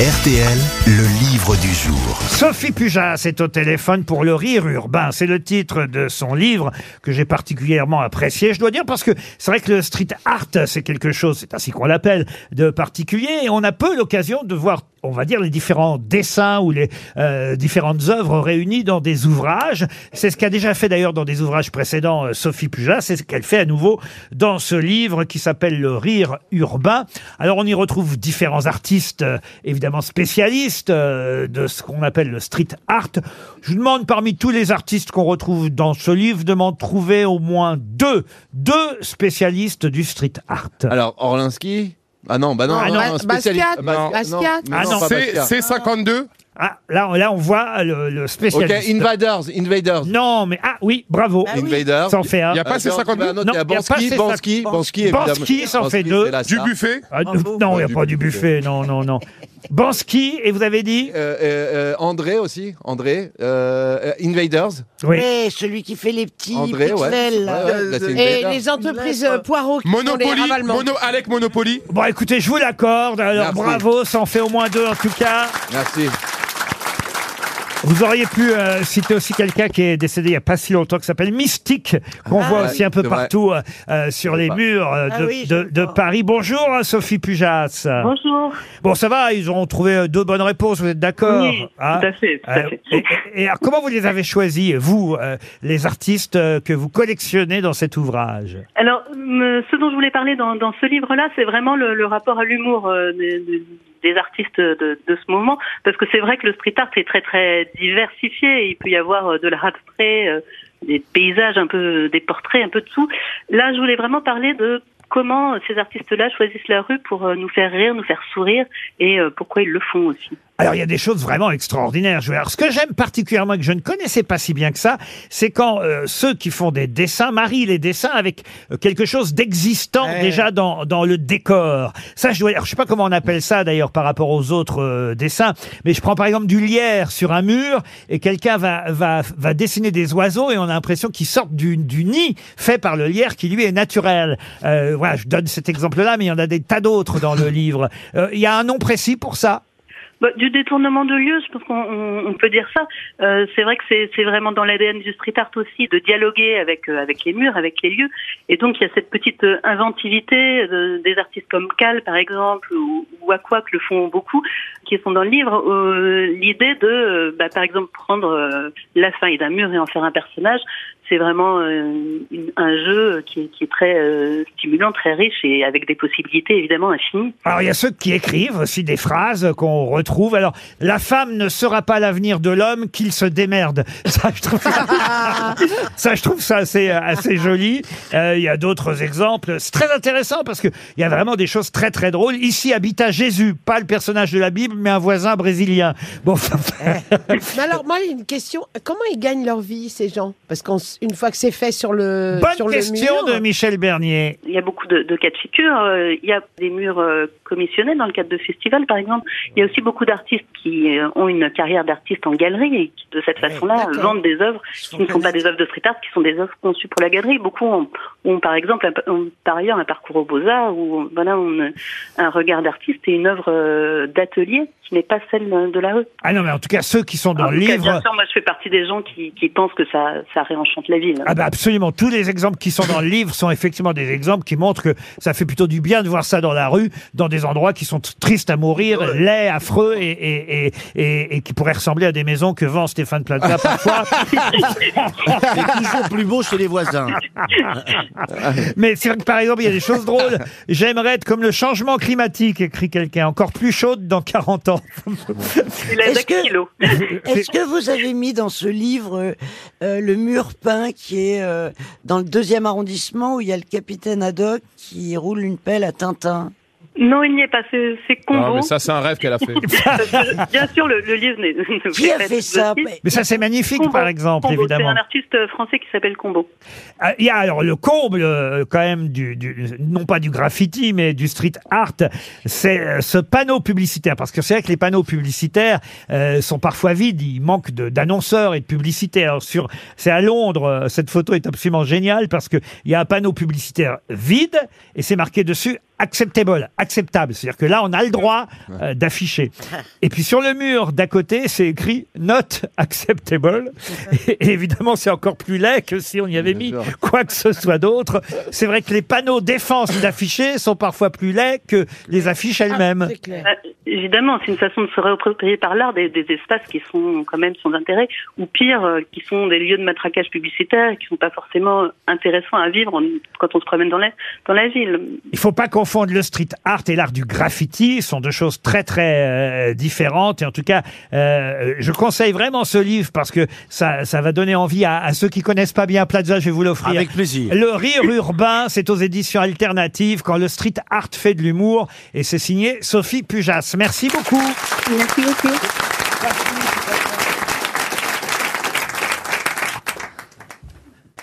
RTL, le livre du jour. Sophie Pujas est au téléphone pour Le Rire Urbain. C'est le titre de son livre que j'ai particulièrement apprécié, je dois dire, parce que c'est vrai que le street art, c'est quelque chose, c'est ainsi qu'on l'appelle, de particulier. Et on a peu l'occasion de voir, on va dire, les différents dessins ou les euh, différentes œuvres réunies dans des ouvrages. C'est ce qu'a déjà fait d'ailleurs dans des ouvrages précédents euh, Sophie Pujas. C'est ce qu'elle fait à nouveau dans ce livre qui s'appelle Le Rire Urbain. Alors on y retrouve différents artistes, euh, évidemment spécialistes de ce qu'on appelle le street art. Je vous demande parmi tous les artistes qu'on retrouve dans ce livre de m'en trouver au moins deux, deux spécialistes du street art. Alors, Orlinski Ah non, bah non, Ah non, non, non, spécialiste. Basquiat, Ah bah, non, Basquiat. non, Ah non, pas C'est Basquiat. c'est 52 Ah, là, là on voit le, le Ok, spécialiste. Invaders, Invaders. non, mais ah oui, bravo. Invaders. Ça en fait un. Il y a pas Euh, ces non, 52 bah, non, Non, il y a pas Bansky, ces Bansky, cinq- Bansky, évidemment. Bansky, ça en fait deux. c'est la Du star. buffet Ah, non, il n'y a pas du buffet, non, non, non. Bansky, et vous avez dit Euh, euh, euh, André aussi, André. Euh, euh, Invaders. Oui. Ouais, celui qui fait les petits André, ouais. pixels, là. Ouais, ouais, là, c'est Et Invaders. les entreprises euh, poireaux qui font les Monopoly ravalements. Mono, Alec Monopoly Bon, écoutez, je vous l'accorde. Alors, Merci. bravo, ça en fait au moins deux en tout cas. Merci. Vous auriez pu euh, citer aussi quelqu'un qui est décédé il n'y a pas si longtemps, qui s'appelle Mystique, qu'on Ah, voit aussi un peu c'est vrai. partout euh, euh, sur les pas. murs euh, de, Ah oui, de- je de vois. Paris. Bonjour, hein, Sophie Pujas. Bonjour. Bon, ça va, ils ont trouvé euh, deux bonnes réponses, vous êtes d'accord Oui, hein tout à fait. Tout à Euh, fait. et, et- et alors, comment vous les avez choisis, vous, euh, les artistes euh, que vous collectionnez dans cet ouvrage? Alors, me- ce dont je voulais parler dans, dans ce livre-là, c'est vraiment le, le rapport à l'humour euh, des, des- des artistes de, de ce moment, parce que c'est vrai que le street art est très très diversifié. Il peut y avoir euh, de l'art abstrait, euh, des paysages, un peu des portraits, un peu de tout. Là, je voulais vraiment parler de comment ces artistes-là choisissent la rue pour euh, nous faire rire, nous faire sourire, et pourquoi ils le font aussi. Alors, il y a des choses vraiment extraordinaires. Je veux- ce que j'aime particulièrement et que je ne connaissais pas si bien que ça, c'est quand euh, ceux qui font des dessins marient les dessins avec euh, quelque chose d'existant déjà dans, dans le décor. Ça, je dois. Alors, je sais pas comment on appelle ça d'ailleurs par rapport aux autres euh, dessins, mais je prends par exemple du lierre sur un mur et quelqu'un va, va, va dessiner des oiseaux et on a l'impression qu'ils sortent du, du nid fait par le lierre qui lui est naturel. Euh, voilà, je donne cet exemple-là, mais il y en a des tas d'autres dans le livre. Euh, Il y a un nom précis pour ça? Bah, du détournement de lieu, je pense qu'on on- peut dire ça. Euh, c'est vrai que c'est c'est vraiment dans l'ADN du street art aussi de dialoguer avec euh, avec les murs, avec les lieux. Et donc il y a cette petite euh, inventivité de- des artistes comme Cal par exemple ou, ou Aqua qui le font beaucoup, qui sont dans le livre. Euh, L'idée de, euh, bah, par exemple, prendre euh, la faille d'un mur et en faire un personnage. C'est vraiment euh, une- un jeu qui est, qui est très euh, stimulant, très riche et avec des possibilités évidemment infinies. Alors, il y a ceux qui écrivent aussi des phrases qu'on retrouve. Alors, la femme ne sera pas l'avenir de l'homme, qu'il se démerde. Ça, je trouve ça, ça, je trouve ça assez, assez joli. Euh, il y a d'autres exemples. C'est très intéressant parce que il y a vraiment des choses très, très drôles. Ici habita Jésus, pas le personnage de la Bible, mais un voisin brésilien. Bon, Mais alors, moi, une question. Comment ils gagnent leur vie, ces gens? Parce qu'une fois que c'est fait sur le, sur bonne le question mur, de Michel Bernier. Il y a beaucoup de, de cas de figure. Euh, Il y a des murs euh, commissionnés dans le cadre de festivals, par exemple. Il y a aussi beaucoup d'artistes qui euh, ont une carrière d'artiste en galerie et qui, de cette façon-là, vendent des œuvres qui ne sont pas des œuvres de street art, qui sont des œuvres conçues pour la galerie. Beaucoup ont, ont, par exemple, un- ont, par ailleurs, un parcours aux beaux-arts ou voilà, ont un regard d'artiste et une œuvre d'atelier qui n'est pas celle de la rue. Ah non, mais en tout cas, ceux qui sont dans En le tout cas, livre. bien sûr, moi, je fais partie des gens qui, qui pensent que ça, ça réenchante la ville. Ah bah absolument. Tous les exemples qui sont dans le livre sont effectivement des exemples qui montrent que ça fait plutôt du bien de voir ça dans la rue, dans des endroits qui sont tristes à mourir, laids, affreux et, et, et, et, et qui pourraient ressembler à des maisons que vend Stéphane Plaza parfois. C'est toujours plus beau chez les voisins. Mais c'est vrai que par exemple, il y a des choses drôles. J'aimerais être comme le changement climatique, écrit quelqu'un, encore plus chaude dans 40 ans. Il a Est-ce 10 que-. Est-ce que vous avez mis dans ce livre euh, euh, le mur peint qui est euh, dans le deuxième arrondissement où il y a le capitaine Haddock qui roule une pelle à Tintin Non, il n'y est pas. C'est c'est Non, Combo. mais ça, c'est un rêve qu'elle a fait. Bien sûr, le, le livre n'est. ne Qui a fait ça. Mais ça, c'est magnifique, Combo. par exemple, Combo, évidemment. C'est un artiste français qui s'appelle Combo. Ah, Il y a alors le comble euh, quand même du, du- non pas du graffiti mais du street art, c'est euh, ce panneau publicitaire parce que c'est vrai que les panneaux publicitaires euh, sont parfois vides, il manque de- d'annonceurs et de publicitaires. Alors, Sur c'est à Londres, euh, cette photo est absolument géniale parce que il y a un panneau publicitaire vide et c'est marqué dessus acceptable, acceptable. C'est-à-dire que là, on a le droit euh, d'afficher. Et puis sur le mur d'à côté, c'est écrit not acceptable. Et, et évidemment, c'est encore plus laid que si on y avait mis quoi que ce soit d'autre. C'est vrai que les panneaux défense d'afficher sont parfois plus laids que les affiches elles-mêmes. Clair. Euh, évidemment, c'est une façon de se réapproprier par l'art des, des espaces qui sont quand même sans intérêt, ou pire, euh, qui sont des lieux de matraquage publicitaire, qui sont pas forcément intéressants à vivre en- quand on se promène dans la, dans la ville. Il faut pas confondre le street art et l'art du graffiti. Ce sont deux choses très très euh, différentes. Et en tout cas, euh, je conseille vraiment ce livre parce que ça, ça va donner envie à, à ceux qui connaissent pas bien Plaza. Je vais vous l'offrir. Avec plaisir. Le rire urbain, c'est aux éditions alternatives quand le street art fait de l'humour. Et c'est signé Sophie Pujas. Merci beaucoup. Merci beaucoup.